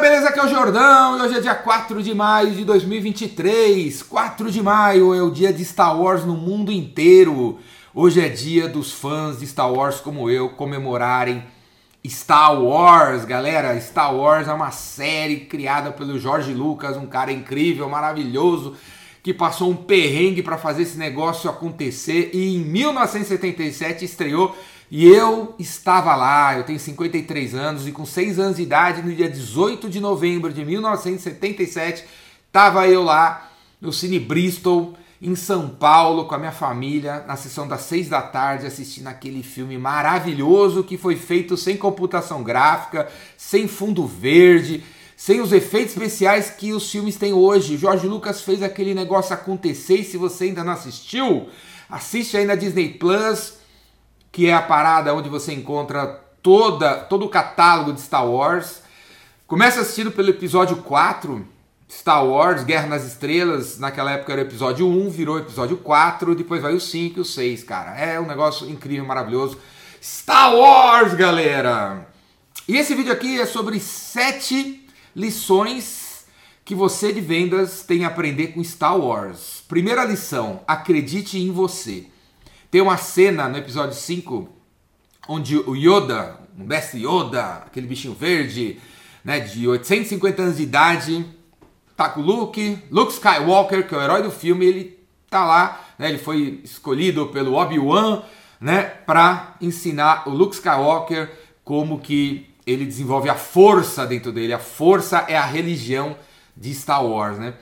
beleza? Aqui é o Jordão e hoje é dia 4 de maio de 2023. 4 de maio é o dia de Star Wars no mundo inteiro. Hoje é dia dos fãs de Star Wars como eu comemorarem Star Wars, galera. Star Wars é uma série criada pelo George Lucas, um cara incrível, maravilhoso, que passou um perrengue para fazer esse negócio acontecer e em 1977 estreou e eu estava lá, eu tenho 53 anos e com 6 anos de idade, no dia 18 de novembro de 1977, estava eu lá no Cine Bristol, em São Paulo, com a minha família, na sessão das 6 da tarde, assistindo aquele filme maravilhoso que foi feito sem computação gráfica, sem fundo verde, sem os efeitos especiais que os filmes têm hoje. Jorge Lucas fez aquele negócio acontecer e se você ainda não assistiu, assiste aí na Disney Plus que é a parada onde você encontra toda, todo o catálogo de Star Wars. Começa assistindo pelo episódio 4, Star Wars, Guerra nas Estrelas. Naquela época era o episódio 1, virou episódio 4, depois vai o 5 e o 6, cara. É um negócio incrível, maravilhoso. Star Wars, galera! E esse vídeo aqui é sobre 7 lições que você de vendas tem a aprender com Star Wars. Primeira lição: acredite em você. Tem uma cena no episódio 5 onde o Yoda, o mestre Yoda, aquele bichinho verde, né, de 850 anos de idade, tá com o Luke, Luke Skywalker, que é o herói do filme, ele tá lá, né, ele foi escolhido pelo Obi-Wan, né, para ensinar o Luke Skywalker como que ele desenvolve a força dentro dele. A força é a religião de Star Wars, né?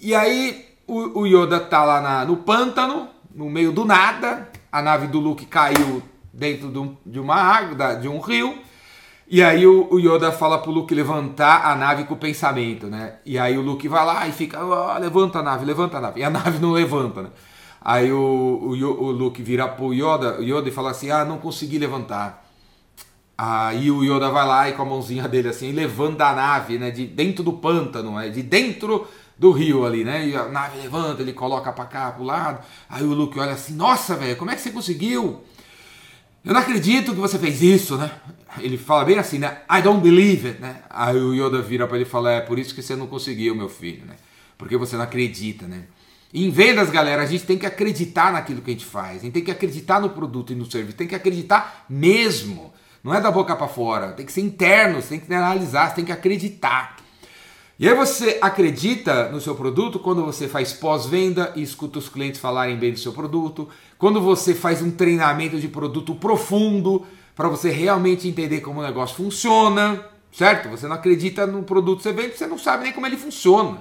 E aí o, o Yoda tá lá na, no pântano, no meio do nada, a nave do Luke caiu dentro de, um, uma água, de um rio, e aí o, o, Yoda fala pro Luke levantar a nave com o pensamento, né? E aí o Luke vai lá e fica, oh, levanta a nave, levanta a nave. E a nave não levanta, né? Aí o, o, o Luke vira pro Yoda, Yoda e fala assim, ah, não consegui levantar. Aí o Yoda vai lá e com a mãozinha dele assim, levanta a nave, né? De dentro do pântano, né? de dentro do rio ali, né? E a nave levanta, ele coloca pra cá, pro lado. Aí o Luke olha assim: Nossa, velho, como é que você conseguiu? Eu não acredito que você fez isso, né? Ele fala bem assim, né? I don't believe it, né? Aí o Yoda vira para ele e fala: É por isso que você não conseguiu, meu filho, né? Porque você não acredita, né? Em vendas, galera, a gente tem que acreditar naquilo que a gente faz. A gente tem que acreditar no produto e no serviço. Tem que acreditar mesmo. Não é da boca para fora. Tem que ser interno. Você tem que analisar. Você tem que acreditar. E aí você acredita no seu produto quando você faz pós-venda e escuta os clientes falarem bem do seu produto, quando você faz um treinamento de produto profundo para você realmente entender como o negócio funciona, certo? Você não acredita no produto que você vende, você não sabe nem como ele funciona.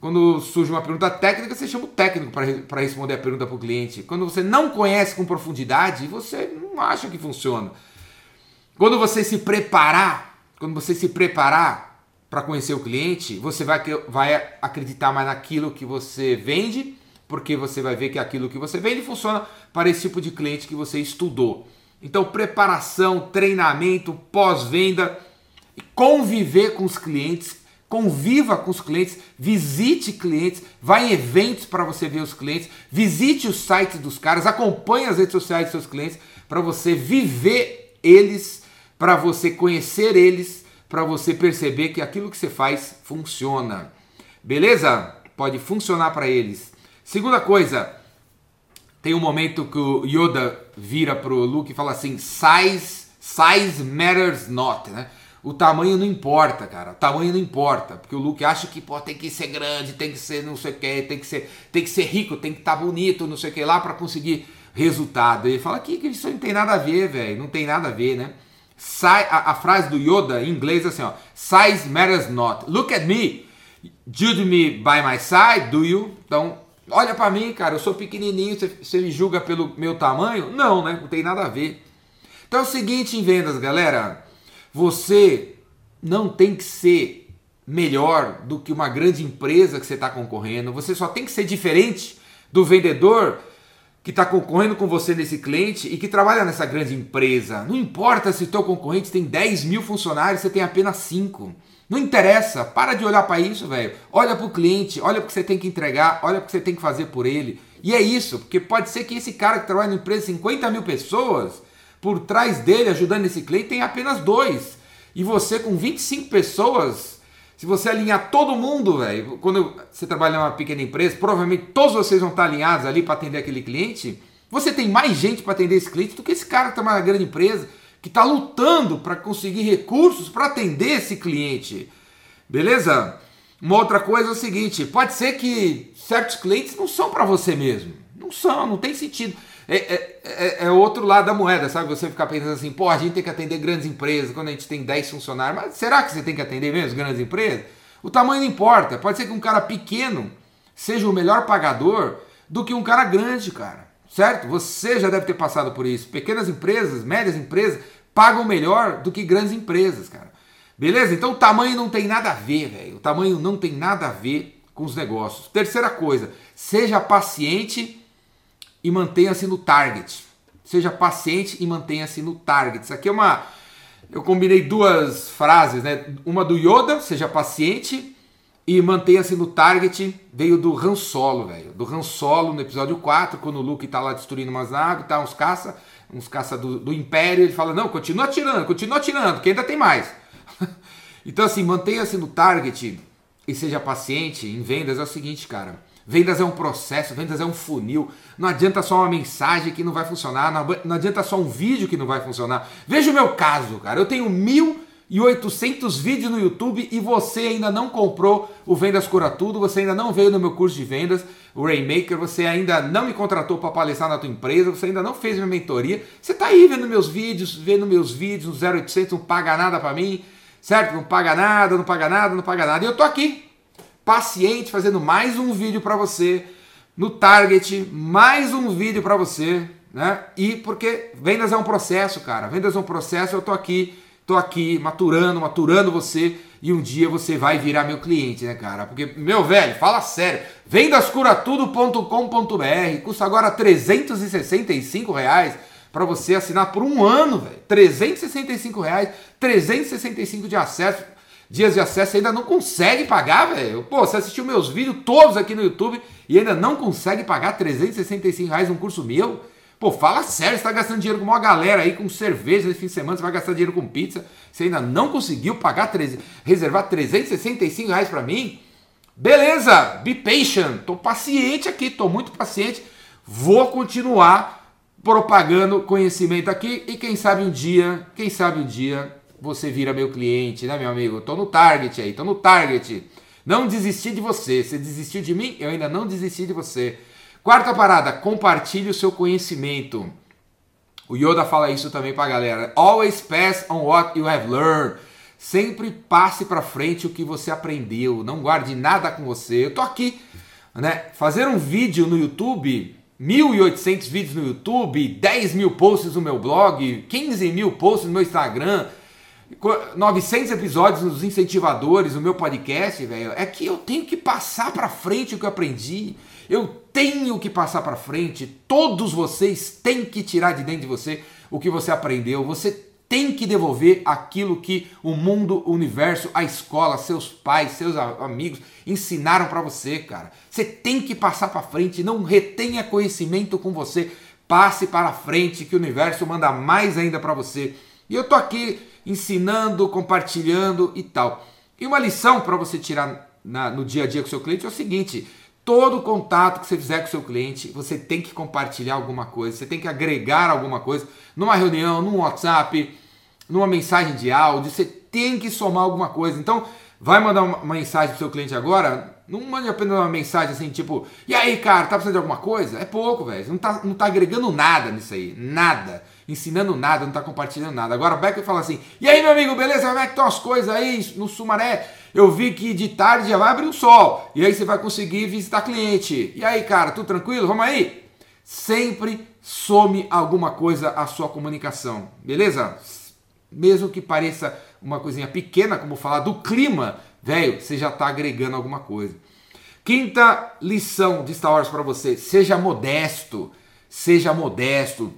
Quando surge uma pergunta técnica, você chama o técnico para responder a pergunta para o cliente. Quando você não conhece com profundidade, você não acha que funciona. Quando você se preparar, quando você se preparar para conhecer o cliente, você vai, vai acreditar mais naquilo que você vende, porque você vai ver que aquilo que você vende funciona para esse tipo de cliente que você estudou. Então, preparação, treinamento, pós-venda, conviver com os clientes, conviva com os clientes, visite clientes, vá em eventos para você ver os clientes, visite os sites dos caras, acompanhe as redes sociais dos seus clientes para você viver eles, para você conhecer eles para você perceber que aquilo que você faz funciona. Beleza? Pode funcionar para eles. Segunda coisa, tem um momento que o Yoda vira pro Luke e fala assim: size, size matters not, né? O tamanho não importa, cara. O tamanho não importa, porque o Luke acha que pô, tem que ser grande, tem que ser não sei o que, tem que ser, tem que ser rico, tem que estar tá bonito, não sei o que lá para conseguir resultado. Ele fala que isso não tem nada a ver, velho. Não tem nada a ver, né? A, a, frase do Yoda em inglês é assim, ó, size matters not. Look at me. Judge me by my side, do you? Então, olha para mim, cara, eu sou pequenininho, você, você me julga pelo meu tamanho? Não, né? Não tem nada a ver. Então é o seguinte em vendas, galera, você não tem que ser melhor do que uma grande empresa que você está concorrendo, você só tem que ser diferente do vendedor que está concorrendo com você nesse cliente e que trabalha nessa grande empresa. Não importa se o teu concorrente tem 10 mil funcionários, você tem apenas 5. Não interessa, para de olhar para isso, velho. Olha para o cliente, olha o que você tem que entregar, olha o que você tem que fazer por ele. E é isso, porque pode ser que esse cara que trabalha na empresa 50 mil pessoas, por trás dele, ajudando esse cliente, tem apenas dois. E você com 25 pessoas Se você alinhar todo mundo, velho, quando você trabalha numa pequena empresa, provavelmente todos vocês vão estar alinhados ali para atender aquele cliente. Você tem mais gente para atender esse cliente do que esse cara que trabalha na grande empresa, que está lutando para conseguir recursos para atender esse cliente. Beleza? Uma outra coisa é o seguinte: pode ser que certos clientes não são para você mesmo. Não são, não tem sentido. É, é, é, é, outro lado da moeda, sabe? Você ficar pensando assim, pô, a gente tem que atender grandes empresas quando a gente tem 10 funcionários. Mas será que você tem que atender mesmo grandes empresas? O tamanho não importa. Pode ser que um cara pequeno seja o melhor pagador do que um cara grande, cara. Certo? Você já deve ter passado por isso. Pequenas empresas, médias empresas, pagam melhor do que grandes empresas, cara. Beleza? Então o tamanho não tem nada a ver, velho. O tamanho não tem nada a ver com os negócios. Terceira coisa, seja paciente e mantenha-se no target. Seja paciente e mantenha-se no target. Isso aqui é uma. Eu combinei duas frases, né? Uma do Yoda, seja paciente e mantenha-se no target. Veio do Han Solo, velho. Do Han Solo no episódio 4, quando o Luke tá lá destruindo umas naves, tá uns caça, uns caça do, do Império. Ele fala: Não, continua atirando, continua atirando, que ainda tem mais. então, assim, mantenha-se no target e seja paciente em vendas. É o seguinte, cara Vendas é um processo, vendas é um funil. Não adianta só uma mensagem que não vai funcionar, não adianta só um vídeo que não vai funcionar. Veja o meu caso, cara. Eu tenho 1.800 vídeos no YouTube e você ainda não comprou o Vendas Cura Tudo, você ainda não veio no meu curso de vendas, o Rainmaker, você ainda não me contratou para palestrar na tua empresa, você ainda não fez minha mentoria. Você está aí vendo meus vídeos, vendo meus vídeos no 0800, não paga nada para mim, certo? Não paga nada, não paga nada, não paga nada. E eu tô aqui paciente fazendo mais um vídeo para você no Target, mais um vídeo para você, né? E porque vendas é um processo, cara. Vendas é um processo, eu tô aqui, tô aqui maturando, maturando você e um dia você vai virar meu cliente, né, cara? Porque, meu velho, fala sério, vendascuratudo.com.br custa agora 365 reais para você assinar por um ano, velho. 365 reais, 365 de acesso dias de acesso ainda não consegue pagar, velho. Pô, você assistiu meus vídeos todos aqui no YouTube e ainda não consegue pagar 365 reais um curso meu? Pô, fala sério, você tá gastando dinheiro com uma galera aí, com cerveja no fim de semana, você vai gastar dinheiro com pizza, você ainda não conseguiu pagar, reservar 365 reais para mim? Beleza, be patient, tô paciente aqui, tô muito paciente, vou continuar propagando conhecimento aqui e quem sabe um dia, quem sabe um dia você vira meu cliente, né, meu amigo? Tô no target aí, tô no target. Não desisti de você. Você desistiu de mim? Eu ainda não desisti de você. Quarta parada, compartilhe o seu conhecimento. O Yoda fala isso também pra galera. Always pass on what you have learned. Sempre passe para frente o que você aprendeu. Não guarde nada com você. Eu tô aqui, né? Fazer um vídeo no YouTube, 1.800 vídeos no YouTube, 10 mil posts no meu blog, 15 mil posts no meu Instagram 900 episódios nos incentivadores, no meu podcast, velho, é que eu tenho que passar para frente o que eu aprendi. Eu tenho que passar para frente. Todos vocês têm que tirar de dentro de você o que você aprendeu. Você tem que devolver aquilo que o mundo, o universo, a escola, seus pais, seus amigos ensinaram para você, cara. Você tem que passar para frente, não retenha conhecimento com você. Passe para frente que o universo manda mais ainda para você. E eu tô aqui ensinando, compartilhando e tal. E uma lição para você tirar na, no dia a dia com o seu cliente é o seguinte: todo contato que você fizer com o seu cliente, você tem que compartilhar alguma coisa, você tem que agregar alguma coisa numa reunião, num WhatsApp, numa mensagem de áudio, você tem que somar alguma coisa. Então, vai mandar uma mensagem pro seu cliente agora, não mande apenas uma mensagem assim, tipo, e aí, cara, tá precisando de alguma coisa? É pouco, velho. Não tá, não tá agregando nada nisso aí. Nada ensinando nada, não está compartilhando nada. Agora o Becker fala assim: e aí, meu amigo, beleza? Como é que estão as coisas aí no Sumaré? Eu vi que de tarde já vai abrir o sol. E aí você vai conseguir visitar cliente. E aí, cara, tudo tranquilo? Vamos aí? Sempre some alguma coisa a sua comunicação, beleza? Mesmo que pareça uma coisinha pequena, como falar do clima, velho, você já está agregando alguma coisa. Quinta lição de Star Wars para você: seja modesto. Seja modesto.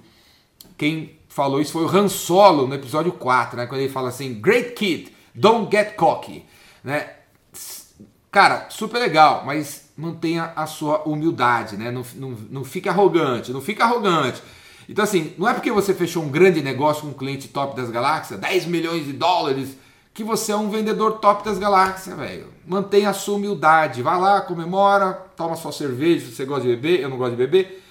Quem falou isso foi o Han Solo no episódio 4, né? Quando ele fala assim: Great kid, don't get cocky. Né? Cara, super legal, mas mantenha a sua humildade, né? Não, não, não fique arrogante, não fique arrogante. Então, assim, não é porque você fechou um grande negócio com um cliente top das galáxias, 10 milhões de dólares, que você é um vendedor top das galáxias, velho. Mantenha a sua humildade. Vai lá, comemora, toma sua cerveja, se você gosta de beber, eu não gosto de beber.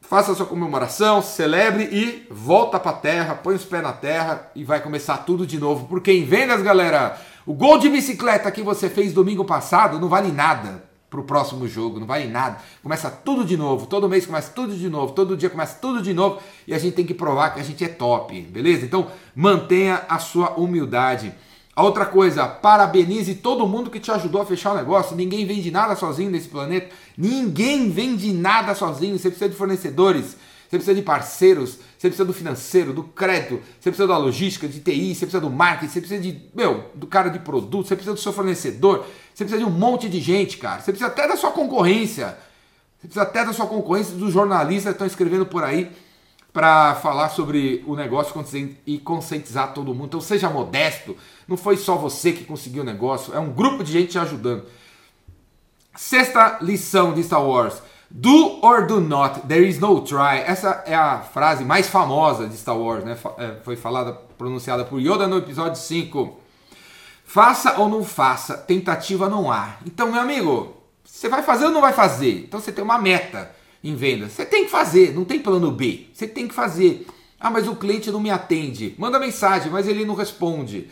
Faça a sua comemoração, celebre e volta pra terra, põe os pés na terra e vai começar tudo de novo. Porque em vendas, galera, o gol de bicicleta que você fez domingo passado não vale nada pro próximo jogo, não vale nada. Começa tudo de novo, todo mês começa tudo de novo, todo dia começa tudo de novo e a gente tem que provar que a gente é top, beleza? Então mantenha a sua humildade. A outra coisa, parabenize todo mundo que te ajudou a fechar o negócio. Ninguém vende nada sozinho nesse planeta. Ninguém vende nada sozinho. Você precisa de fornecedores, você precisa de parceiros, você precisa do financeiro, do crédito, você precisa da logística, de TI, você precisa do marketing, você precisa de, meu, do cara de produto, você precisa do seu fornecedor, você precisa de um monte de gente, cara. Você precisa até da sua concorrência. Você precisa até da sua concorrência, dos jornalistas que estão escrevendo por aí para falar sobre o negócio e conscientizar todo mundo. Então seja modesto. Não foi só você que conseguiu o negócio, é um grupo de gente te ajudando. Sexta lição de Star Wars. Do or do not, there is no try. Essa é a frase mais famosa de Star Wars, né? É, foi falada, pronunciada por Yoda no episódio 5. Faça ou não faça, tentativa não há. Então, meu amigo, você vai fazer ou não vai fazer? Então você tem uma meta em vendas. Você tem que fazer, não tem plano B. Você tem que fazer. Ah, mas o cliente não me atende. Manda mensagem, mas ele não responde.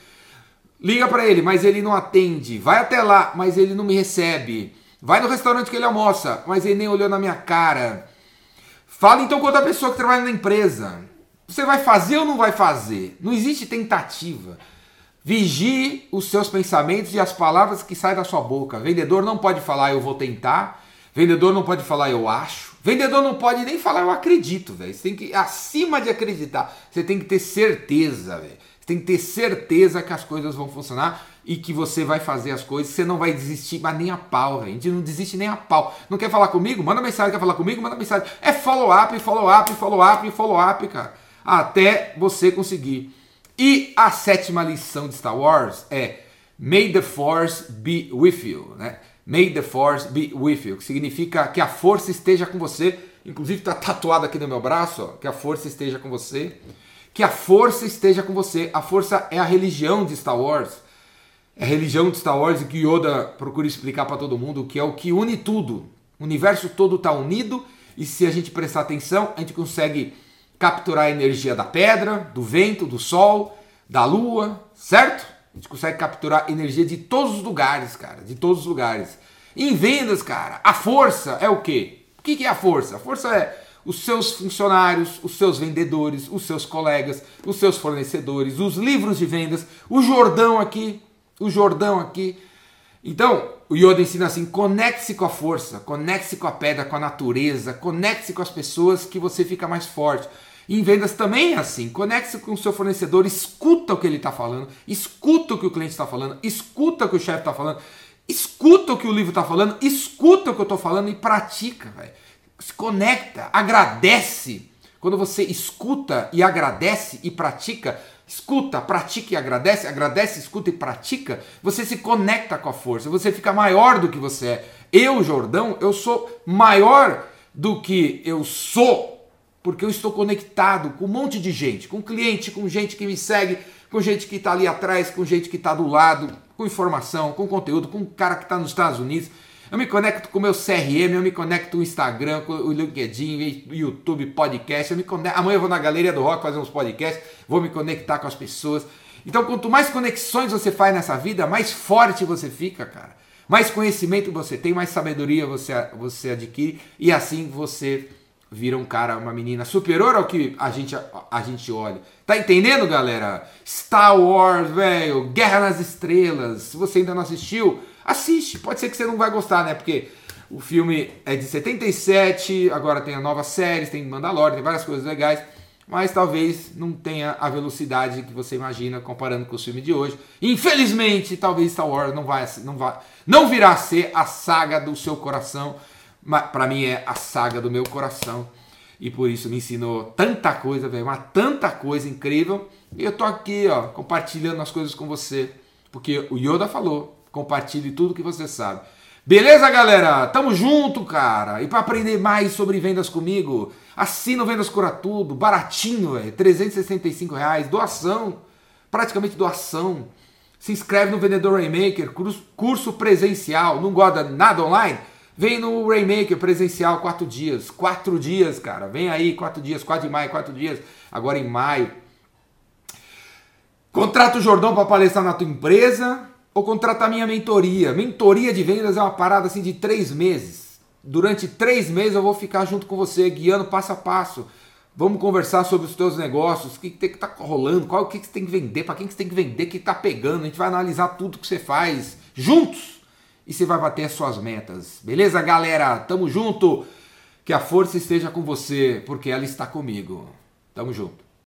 Liga para ele, mas ele não atende. Vai até lá, mas ele não me recebe. Vai no restaurante que ele almoça, mas ele nem olhou na minha cara. Fala então com outra pessoa que trabalha na empresa. Você vai fazer ou não vai fazer? Não existe tentativa. Vigie os seus pensamentos e as palavras que saem da sua boca. Vendedor não pode falar eu vou tentar. Vendedor não pode falar eu acho. Vendedor não pode nem falar eu acredito, velho. Você tem que acima de acreditar, você tem que ter certeza, velho. Você tem que ter certeza que as coisas vão funcionar e que você vai fazer as coisas, você não vai desistir, mas nem a pau, velho. A gente não desiste nem a pau. Não quer falar comigo? Manda mensagem, quer falar comigo? Manda mensagem. É follow up, follow up, follow up, follow up, cara. Até você conseguir. E a sétima lição de Star Wars é May the Force be with you, né? May the Force be with you, que significa que a força esteja com você. Inclusive está tatuado aqui no meu braço, ó, que a força esteja com você. Que a força esteja com você. A força é a religião de Star Wars. É a religião de Star Wars e que Yoda procura explicar para todo mundo que é o que une tudo. O universo todo está unido e se a gente prestar atenção, a gente consegue capturar a energia da pedra, do vento, do sol, da lua, certo? A gente consegue capturar energia de todos os lugares, cara, de todos os lugares. em vendas, cara, a força é o quê? O que é a força? A força é os seus funcionários, os seus vendedores, os seus colegas, os seus fornecedores, os livros de vendas, o Jordão aqui, o Jordão aqui. Então, o Yoda ensina assim: conecte-se com a força, conecte-se com a pedra, com a natureza, conecte-se com as pessoas que você fica mais forte. Em vendas também é assim. Conecte-se com o seu fornecedor, escuta o que ele está falando, escuta o que o cliente está falando, escuta o que o chefe está falando, escuta o que o livro está falando, escuta o que eu estou falando e pratica, velho. Se conecta, agradece. Quando você escuta e agradece e pratica, escuta, pratica e agradece, agradece, escuta e pratica, você se conecta com a força, você fica maior do que você é. Eu, Jordão, eu sou maior do que eu sou porque eu estou conectado com um monte de gente, com cliente, com gente que me segue, com gente que está ali atrás, com gente que está do lado, com informação, com conteúdo, com um cara que está nos Estados Unidos. Eu me conecto com o meu CRM, eu me conecto com o Instagram, com o LinkedIn, YouTube, podcast. Eu me conecto... Amanhã eu vou na Galeria do Rock fazer uns podcasts, vou me conectar com as pessoas. Então, quanto mais conexões você faz nessa vida, mais forte você fica, cara. Mais conhecimento você tem, mais sabedoria você, você adquire e assim você vira um cara, uma menina superior ao que a gente, a, gente olha. Tá entendendo, galera? Star Wars, velho, Guerra nas Estrelas. Se você ainda não assistiu, assiste. Pode ser que você não vai gostar, né? Porque o filme é de 77, agora tem a nova série, tem Mandalorian, tem várias coisas legais. Mas talvez não tenha a velocidade que você imagina comparando com o filme de hoje. Infelizmente, talvez Star Wars não vai, não vai, não virá a ser a saga do seu coração para mim é a saga do meu coração. E por isso me ensinou tanta coisa, velho, uma tanta coisa incrível. E eu tô aqui, ó, compartilhando as coisas com você, porque o Yoda falou: compartilhe tudo que você sabe. Beleza, galera? Tamo junto, cara. E para aprender mais sobre vendas comigo, assina o Vendas Cura Tudo, baratinho, é 365 reais, doação, praticamente doação. Se inscreve no Vendedor Rainmaker, curso presencial. Não gosta nada online? Vem no Rainmaker presencial, quatro dias. Quatro dias, cara. Vem aí, quatro dias, 4 de maio, quatro dias. Agora em maio. Contrata o Jordão para palestrar na tua empresa ou contratar minha mentoria. Mentoria de vendas é uma parada assim de três meses. Durante três meses eu vou ficar junto com você, guiando passo a passo Vamos conversar sobre os teus negócios, o que, tem que tá rolando, qual o que, que você tem que vender, para quem que você tem que vender, o que está pegando. A gente vai analisar tudo que você faz juntos e você vai bater as suas metas. Beleza, galera? Tamo junto. Que a força esteja com você, porque ela está comigo. Tamo junto.